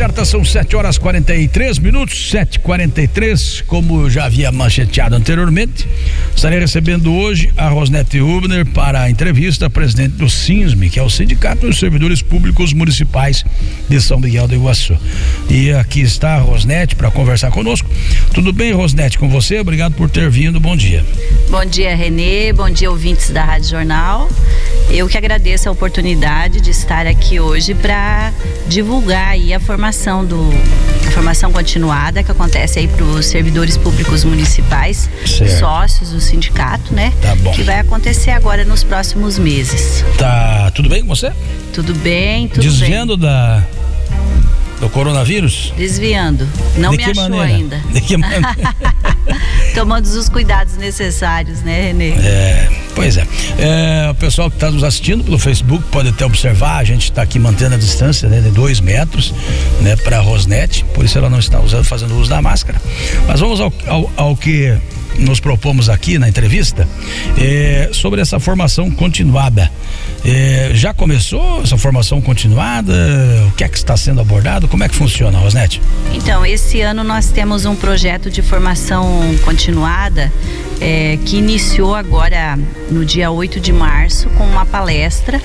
certa são 7 horas 43 minutos, 7h43. Como eu já havia mancheteado anteriormente, estarei recebendo hoje a Rosnete Rubner para a entrevista, presidente do SINSME, que é o Sindicato dos Servidores Públicos Municipais de São Miguel do Iguaçu. E aqui está a Rosnete para conversar conosco. Tudo bem, Rosnete, com você? Obrigado por ter vindo. Bom dia. Bom dia, Renê. Bom dia, ouvintes da Rádio Jornal. Eu que agradeço a oportunidade de estar aqui hoje para divulgar a formação do a formação continuada que acontece aí para os servidores públicos municipais, certo. sócios do sindicato, né? Tá bom. Que vai acontecer agora nos próximos meses. Tá tudo bem com você? Tudo bem, tudo Desviando bem. da do coronavírus? Desviando. Não De me achou maneira? ainda. De que maneira? Tomando os cuidados necessários, né, Renê? É, pois é. é o pessoal que está nos assistindo pelo Facebook pode até observar, a gente está aqui mantendo a distância né, de dois metros, né, para a Rosnete, por isso ela não está usando, fazendo uso da máscara. Mas vamos ao, ao, ao que nos propomos aqui na entrevista é, sobre essa formação continuada. É, já começou essa formação continuada? O que é que está sendo abordado? Como é que funciona, Rosnete? Então, esse ano nós temos um projeto de formação continuada é, que iniciou agora no dia 8 de março com uma palestra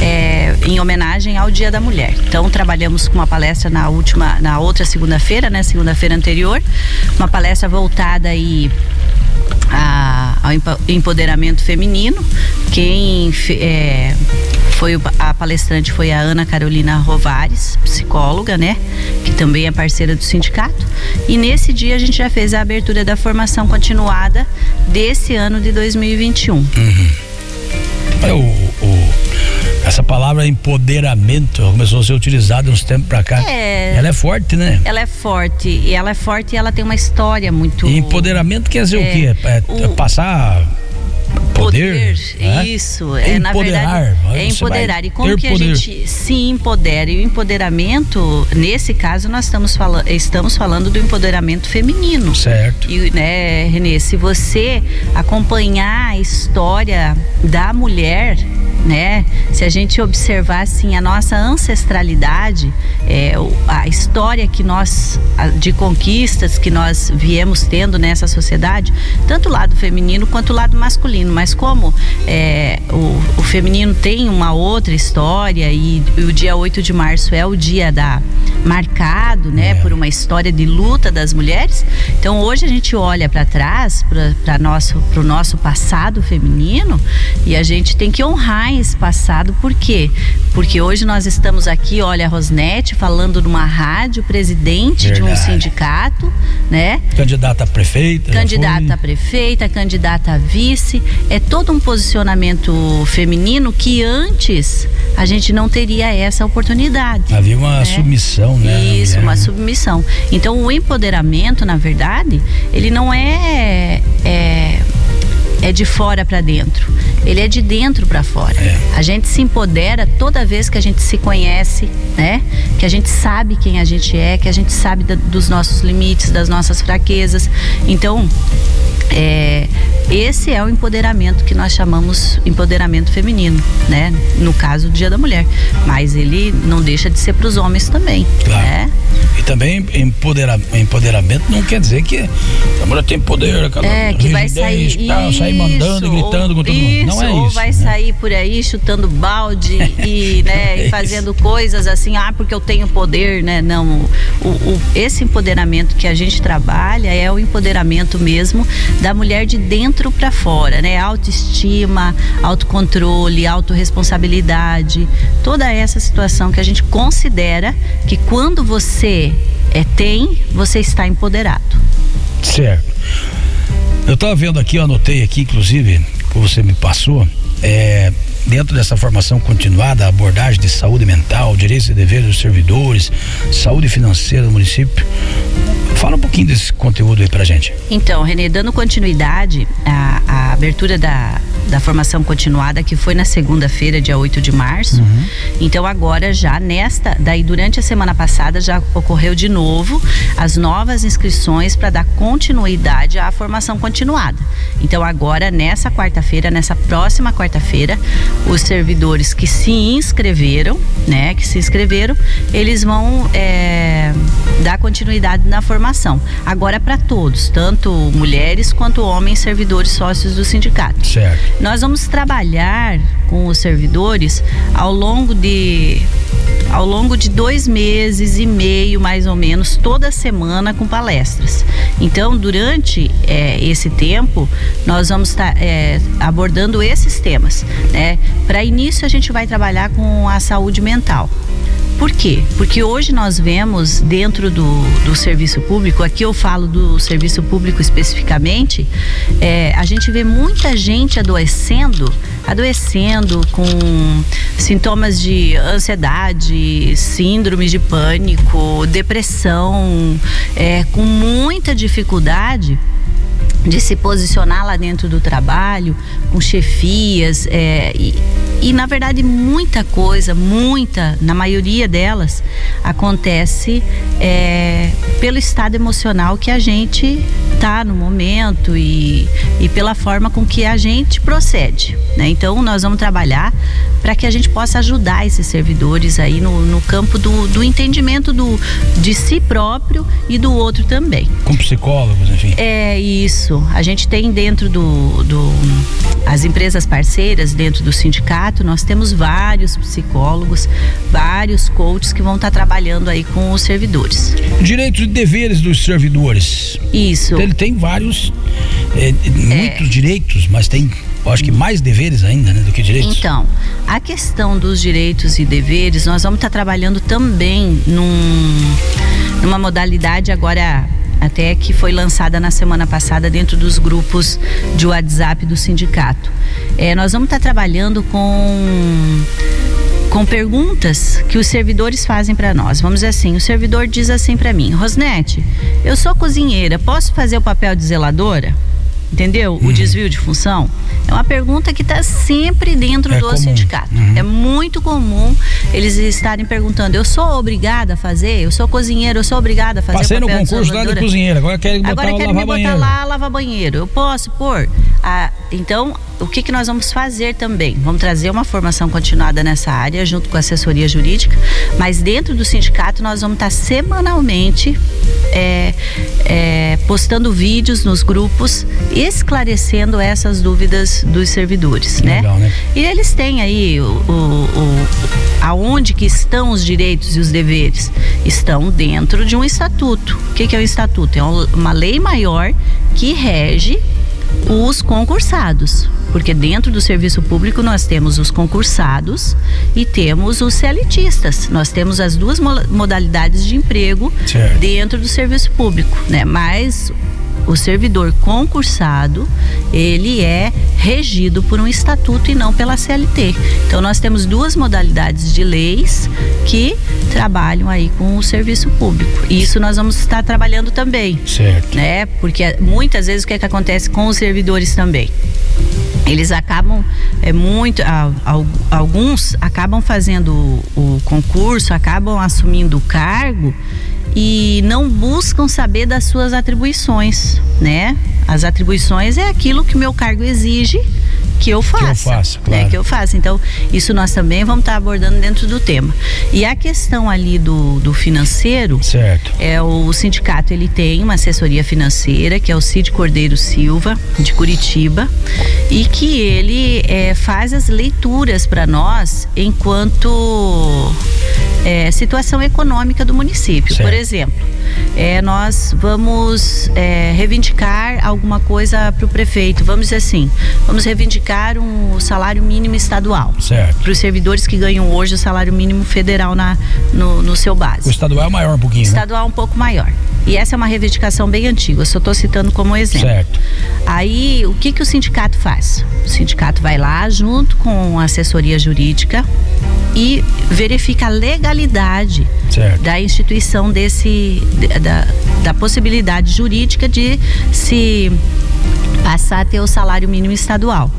é, em homenagem ao Dia da Mulher. Então trabalhamos com uma palestra na última, na outra segunda-feira, né, segunda-feira anterior, uma palestra voltada aí a, ao empoderamento feminino. Quem é, foi a palestrante foi a Ana Carolina Rovares, psicóloga, né? Que também é parceira do sindicato. E nesse dia a gente já fez a abertura da formação continuada desse ano de 2021. Uhum. É o, essa palavra empoderamento começou a ser utilizada uns tempos para cá. É, ela é forte, né? Ela é forte. E ela é forte e ela tem uma história muito. E empoderamento quer dizer é, o quê? É, é o... passar poder, poder né? isso é, é na verdade é empoderar e como que poder. a gente se empodera e o empoderamento nesse caso nós estamos falando estamos falando do empoderamento feminino certo e né Renê se você acompanhar a história da mulher né? Se a gente observar assim a nossa ancestralidade, é, a história que nós de conquistas que nós viemos tendo nessa sociedade, tanto o lado feminino quanto o lado masculino, mas como é, o, o, feminino tem uma outra história e, e, o dia 8 de março é o dia da marcado, né, é. por uma história de luta das mulheres. Então hoje a gente olha para trás, para nosso pro nosso passado feminino e a gente tem que honrar esse passado, por quê? Porque hoje nós estamos aqui, olha, a Rosnete falando numa rádio, presidente Verdade. de um sindicato, né? Candidata a prefeita. Candidata a prefeita, candidata a vice. É todo um posicionamento feminino que antes a gente não teria essa oportunidade. Havia uma né? submissão, né? Isso, uma submissão. Então o empoderamento, na verdade, ele não é, é é de fora para dentro. Ele é de dentro para fora. É. A gente se empodera toda vez que a gente se conhece, né? Que a gente sabe quem a gente é, que a gente sabe da, dos nossos limites, das nossas fraquezas. Então, é, esse é o empoderamento que nós chamamos empoderamento feminino, né? No caso do Dia da Mulher, mas ele não deixa de ser para os homens também, claro. né? E também empodera, empoderamento não quer dizer que a mulher tem poder, aquela é, que vai sair, tal, sair mandando, ou, gritando com todo isso, mundo. Não é ou isso. vai né? sair por aí chutando balde e, né, é fazendo isso. coisas assim, ah, porque eu tenho poder, né? Não, o, o, esse empoderamento que a gente trabalha é o empoderamento mesmo da mulher de dentro para fora, né? Autoestima, autocontrole, autorresponsabilidade, toda essa situação que a gente considera que quando você é, tem, você está empoderado. Certo. Eu estava vendo aqui, eu anotei aqui, inclusive, que você me passou, é, dentro dessa formação continuada, abordagem de saúde mental, direitos e deveres dos servidores, saúde financeira do município. Fala um pouquinho desse conteúdo aí pra gente. Então, Renê, dando continuidade à, à abertura da, da formação continuada, que foi na segunda-feira, dia 8 de março. Uhum. Então agora já nesta, daí durante a semana passada já ocorreu de novo as novas inscrições para dar continuidade à formação continuada. Então agora nessa quarta-feira, nessa próxima quarta-feira, os servidores que se inscreveram, né, que se inscreveram, eles vão é, dar continuidade na formação. Agora para todos, tanto mulheres quanto homens servidores sócios do sindicato. Certo. Nós vamos trabalhar com os servidores ao longo de ao longo de dois meses e meio, mais ou menos, toda semana com palestras. Então, durante é, esse tempo, nós vamos estar é, abordando esses temas. Né? Para início, a gente vai trabalhar com a saúde mental. Por quê? Porque hoje nós vemos dentro do, do serviço público, aqui eu falo do serviço público especificamente, é, a gente vê muita gente adoecendo, adoecendo com sintomas de ansiedade, síndrome de pânico, depressão, é, com muita dificuldade de se posicionar lá dentro do trabalho, com chefias, é, e, e na verdade muita coisa, muita, na maioria delas, acontece é, pelo estado emocional que a gente tá no momento e, e pela forma com que a gente procede. Né? Então nós vamos trabalhar para que a gente possa ajudar esses servidores aí no, no campo do, do entendimento do, de si próprio e do outro também. Com psicólogos, enfim. É isso. A gente tem dentro do, do as empresas parceiras dentro do sindicato, nós temos vários psicólogos, vários coaches que vão estar tá trabalhando aí com os servidores. Direitos e deveres dos servidores. Isso. Ele tem vários, é, muitos é. direitos, mas tem eu acho que mais deveres ainda, né, do que direitos. Então, a questão dos direitos e deveres, nós vamos estar trabalhando também num, numa modalidade agora até que foi lançada na semana passada dentro dos grupos de WhatsApp do sindicato. É, nós vamos estar trabalhando com com perguntas que os servidores fazem para nós. Vamos dizer assim, o servidor diz assim para mim: "Rosnete, eu sou cozinheira, posso fazer o papel de zeladora?" Entendeu? Uhum. O desvio de função. É uma pergunta que está sempre dentro é do comum. sindicato. Uhum. É muito comum eles estarem perguntando: eu sou obrigada a fazer? Eu sou cozinheiro, eu sou obrigada a fazer Passei no concurso lá de cozinheira, agora querem botar agora querem me botar lá lavar banheiro. Eu posso pôr? Ah, então, o que, que nós vamos fazer também? Vamos trazer uma formação continuada nessa área, junto com a assessoria jurídica, mas dentro do sindicato nós vamos estar semanalmente é, é, postando vídeos nos grupos, esclarecendo essas dúvidas dos servidores, né? Legal, né? E eles têm aí o, o, o, aonde que estão os direitos e os deveres? Estão dentro de um estatuto. O que, que é o um estatuto? É uma lei maior que rege os concursados, porque dentro do serviço público nós temos os concursados e temos os CLTistas. Nós temos as duas modalidades de emprego certo. dentro do serviço público, né? Mas o servidor concursado, ele é regido por um estatuto e não pela CLT. Então nós temos duas modalidades de leis que trabalham aí com o serviço público. E isso nós vamos estar trabalhando também. Certo. Né? Porque muitas vezes o que, é que acontece com os servidores também? eles acabam é muito alguns acabam fazendo o concurso acabam assumindo o cargo e não buscam saber das suas atribuições, né? As atribuições é aquilo que o meu cargo exige que eu faça. Que eu faça, né? claro. Né, que eu faça. Então, isso nós também vamos estar abordando dentro do tema. E a questão ali do, do financeiro. Certo. É o sindicato, ele tem uma assessoria financeira, que é o Cid Cordeiro Silva, de Curitiba, e que ele é, faz as leituras para nós enquanto é, situação econômica do município. Certo. Por exemplo, é, nós vamos é, reivindicar alguma coisa para o prefeito. Vamos dizer assim, vamos reivindicar um salário mínimo estadual para os servidores que ganham hoje o salário mínimo federal na, no, no seu base. O estadual é maior um pouquinho. O né? estadual né? um pouco maior. E essa é uma reivindicação bem antiga, eu só estou citando como exemplo. Certo. Aí, o que, que o sindicato faz? O sindicato vai lá junto com a assessoria jurídica e verifica a legalidade Certo. da instituição desse da, da possibilidade jurídica de se passar a ter o salário mínimo estadual.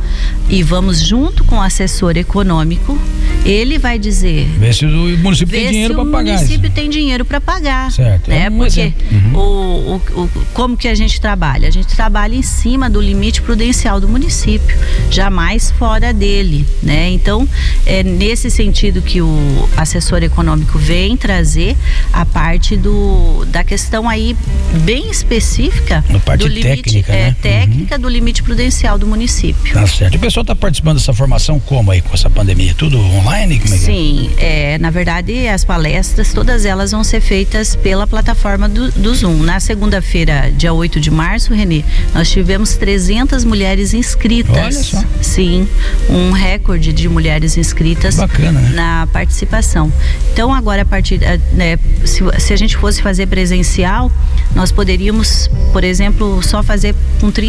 E vamos junto com o assessor econômico, ele vai dizer Vê se o município tem dinheiro para o pagar. isso. município tem dinheiro para pagar. Certo, Né? é um Porque. Uhum. o, o, o- como que a gente trabalha? A gente trabalha em cima do limite prudencial do município, jamais fora dele. Né? Então, é nesse sentido que o assessor econômico vem trazer a parte do, da questão aí bem específica A parte do limite técnica, é, né? Uhum. técnica do limite prudencial do município. Tá certo. E o pessoal está participando dessa formação como aí com essa pandemia? Tudo online? É é? Sim, é, na verdade as palestras, todas elas vão ser feitas pela plataforma do, do Zoom. Na segunda-feira, dia 8 de março, Renê, nós tivemos 300 mulheres inscritas. Olha só. Sim, um recorde de mulheres inscritas Bacana, né? na participação. Então agora a partir, eh, né, se, se a gente fosse fazer presencial, nós poderíamos, por exemplo, só fazer com 30%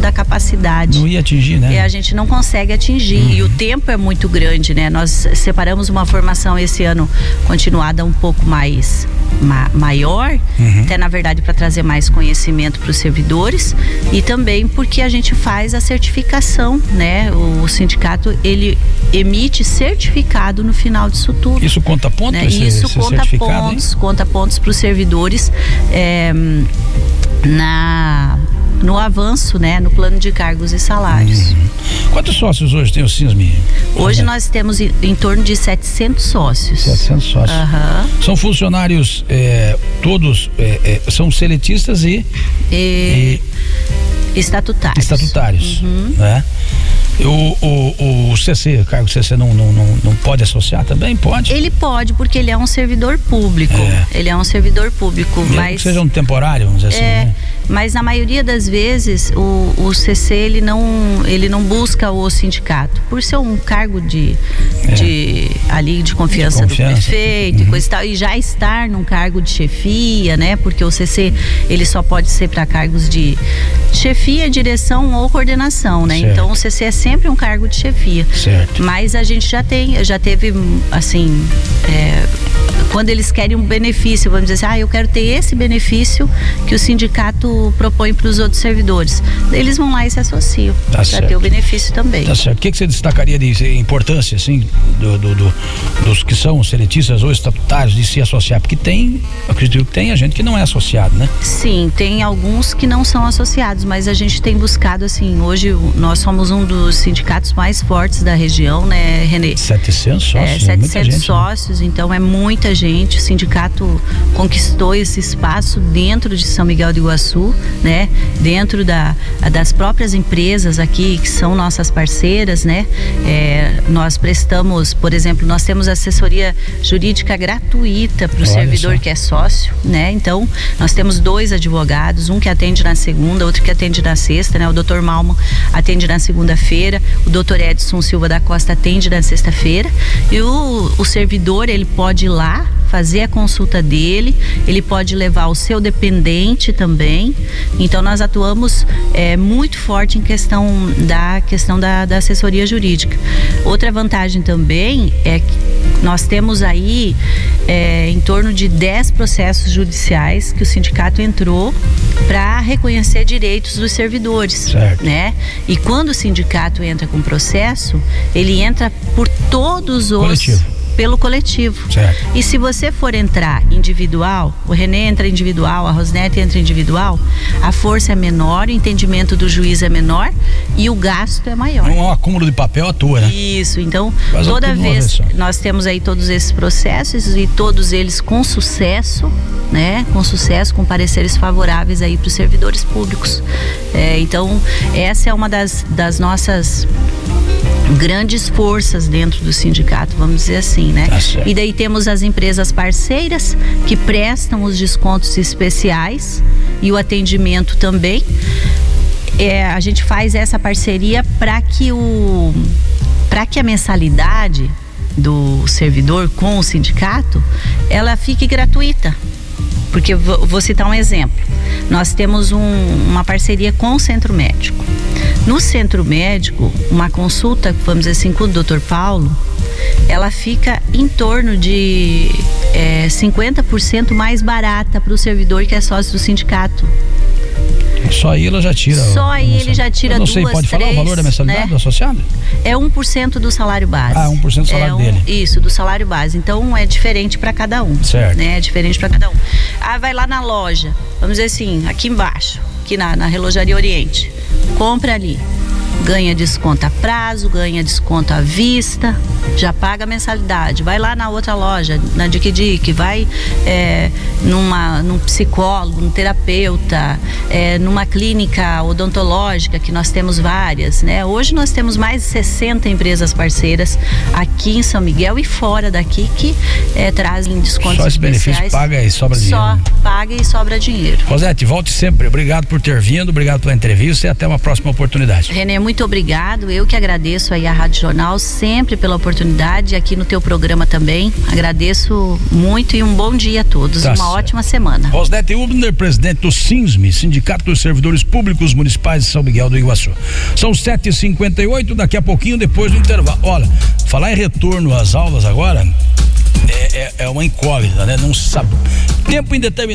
da capacidade. Não ia atingir, né? E a gente não consegue atingir. E o tempo é muito grande, né? Nós separamos uma formação esse ano continuada um pouco mais ma- maior, até na verdade para trazer mais conhecimento para os servidores e também porque a gente faz a certificação, né? O sindicato ele emite certificado no final disso tudo Isso conta ponto? né? esse, Isso esse conta certificado, hein? pontos, conta pontos para os servidores é, na no avanço, né, no plano de cargos e salários. Quantos sócios hoje tem o CISMI? Hoje nós temos em, em torno de 700 sócios. 700 sócios. Aham. São funcionários é, todos, é, é, são seletistas e, E, e estatutários. estatutários. Uhum. Né? O, o, o CC, o cargo CC não, não, não, não pode associar também? Pode. Ele pode porque ele é um servidor público. É. Ele é um servidor público, Mesmo mas que seja um temporário, vamos dizer assim. É, né? mas na maioria das vezes o, o CC ele não, ele não busca o sindicato por ser um cargo de, É. de ali de confiança, De confiança. do prefeito e coisa e tal e já estar num cargo de chefia, né? Porque o CC ele só pode ser para cargos de chefia, direção ou coordenação, né? Certo. Então o CC é sempre um cargo de chefia. Certo. Mas a gente já tem, já teve, assim, é, quando eles querem um benefício, vamos dizer assim, ah, eu quero ter esse benefício que o sindicato propõe para os outros servidores. Eles vão lá e se associam Tá para ter o benefício também. Tá certo. O que, que você destacaria de importância, assim, do, do- do- dos que são seletistas ou estatutários de se associar? Porque tem, acredito que tem a gente que não é associado, né? Sim, tem alguns que não são associados, mas a gente tem buscado, assim, hoje nós somos um dos sindicatos mais fortes da região, né, Renê? 700 sócios, É, é, muita 700 gente. né? sócios, então é muita gente. O sindicato conquistou esse espaço dentro de São Miguel do Iguaçu, né? Dentro da, das próprias empresas aqui que são nossas parceiras, né? É, nós prestamos, por exemplo, nós temos assessoria jurídica gratuita para o servidor só. que é sócio, né? Então nós temos dois advogados, um que atende na segunda, outro que atende na sexta, né? O Dr. Malman atende na segunda-feira, o Dr. Edson Silva da Costa atende na sexta-feira e o, o servidor ele pode ir lá fazer a consulta dele, ele pode levar o seu dependente também. Então nós atuamos é, muito forte em questão da questão da, da assessoria jurídica. Outra vantagem também é que nós temos aí é, em torno de 10 processos judiciais que o sindicato entrou para reconhecer direitos dos servidores, Certo. né? E quando o sindicato entra com processo, ele entra por todos os Coletivo. Pelo coletivo. Certo. E se você for entrar individual, o Renê entra individual, a Rosnete entra individual, a força é menor, o entendimento do juiz é menor e o gasto é maior. É um acúmulo de papel à toa, né? Isso, então toda vez nós temos aí todos esses processos e todos eles com sucesso, né? Com sucesso, com pareceres favoráveis aí para os servidores públicos. É, então essa é uma das, das nossas grandes forças dentro do sindicato, vamos dizer assim, né? Tá. E daí temos as empresas parceiras que prestam os descontos especiais e o atendimento também. É, a gente faz essa parceria para que o para que a mensalidade do servidor com o sindicato ela fique gratuita. Porque vou, vou citar um exemplo. Nós temos um, uma parceria com o centro médico. No centro médico, uma consulta, vamos dizer assim, com o Dr. Paulo, ela fica em torno de é, 50% mais barata para o servidor que é sócio do sindicato. Só aí ela já tira. Só aí ele já tira Eu não duas, sei, pode três, falar o valor da mensalidade né? do associado? É 1% do salário base. Ah, 1% do salário é um, dele. Isso, do salário base. Então é diferente para cada um. Certo. Né? É diferente para cada um. Ah, vai lá na loja, vamos dizer assim, aqui embaixo, aqui na, na Relojaria Oriente. Compra ali. Ganha desconto a prazo, ganha desconto à vista, já paga a mensalidade. Vai lá na outra loja, na Dick, vai é, numa, num psicólogo, num terapeuta, é, numa clínica odontológica, que nós temos várias. Né? Hoje nós temos mais de 60 empresas parceiras aqui em São Miguel e fora daqui que é, trazem descontos Só esse benefício paga e sobra Só dinheiro. paga e sobra dinheiro. Rosete, volte sempre. Obrigado por ter vindo, obrigado pela entrevista e até uma próxima oportunidade. Renê, muito obrigado. Eu que agradeço aí a Rádio Jornal sempre pela oportunidade aqui no teu programa também. Agradeço muito e um bom dia a todos. Tá Uma certo. ótima semana. Rosnete Ubner, presidente do SINSME, Sindicato dos Servidores Públicos Municipais de São Miguel do Iguaçu. São 7h58, daqui a pouquinho, depois do intervalo. Olha, falar em retorno às aulas agora é, é- é uma incógnita, né? Não sabe. Tempo indeterminado.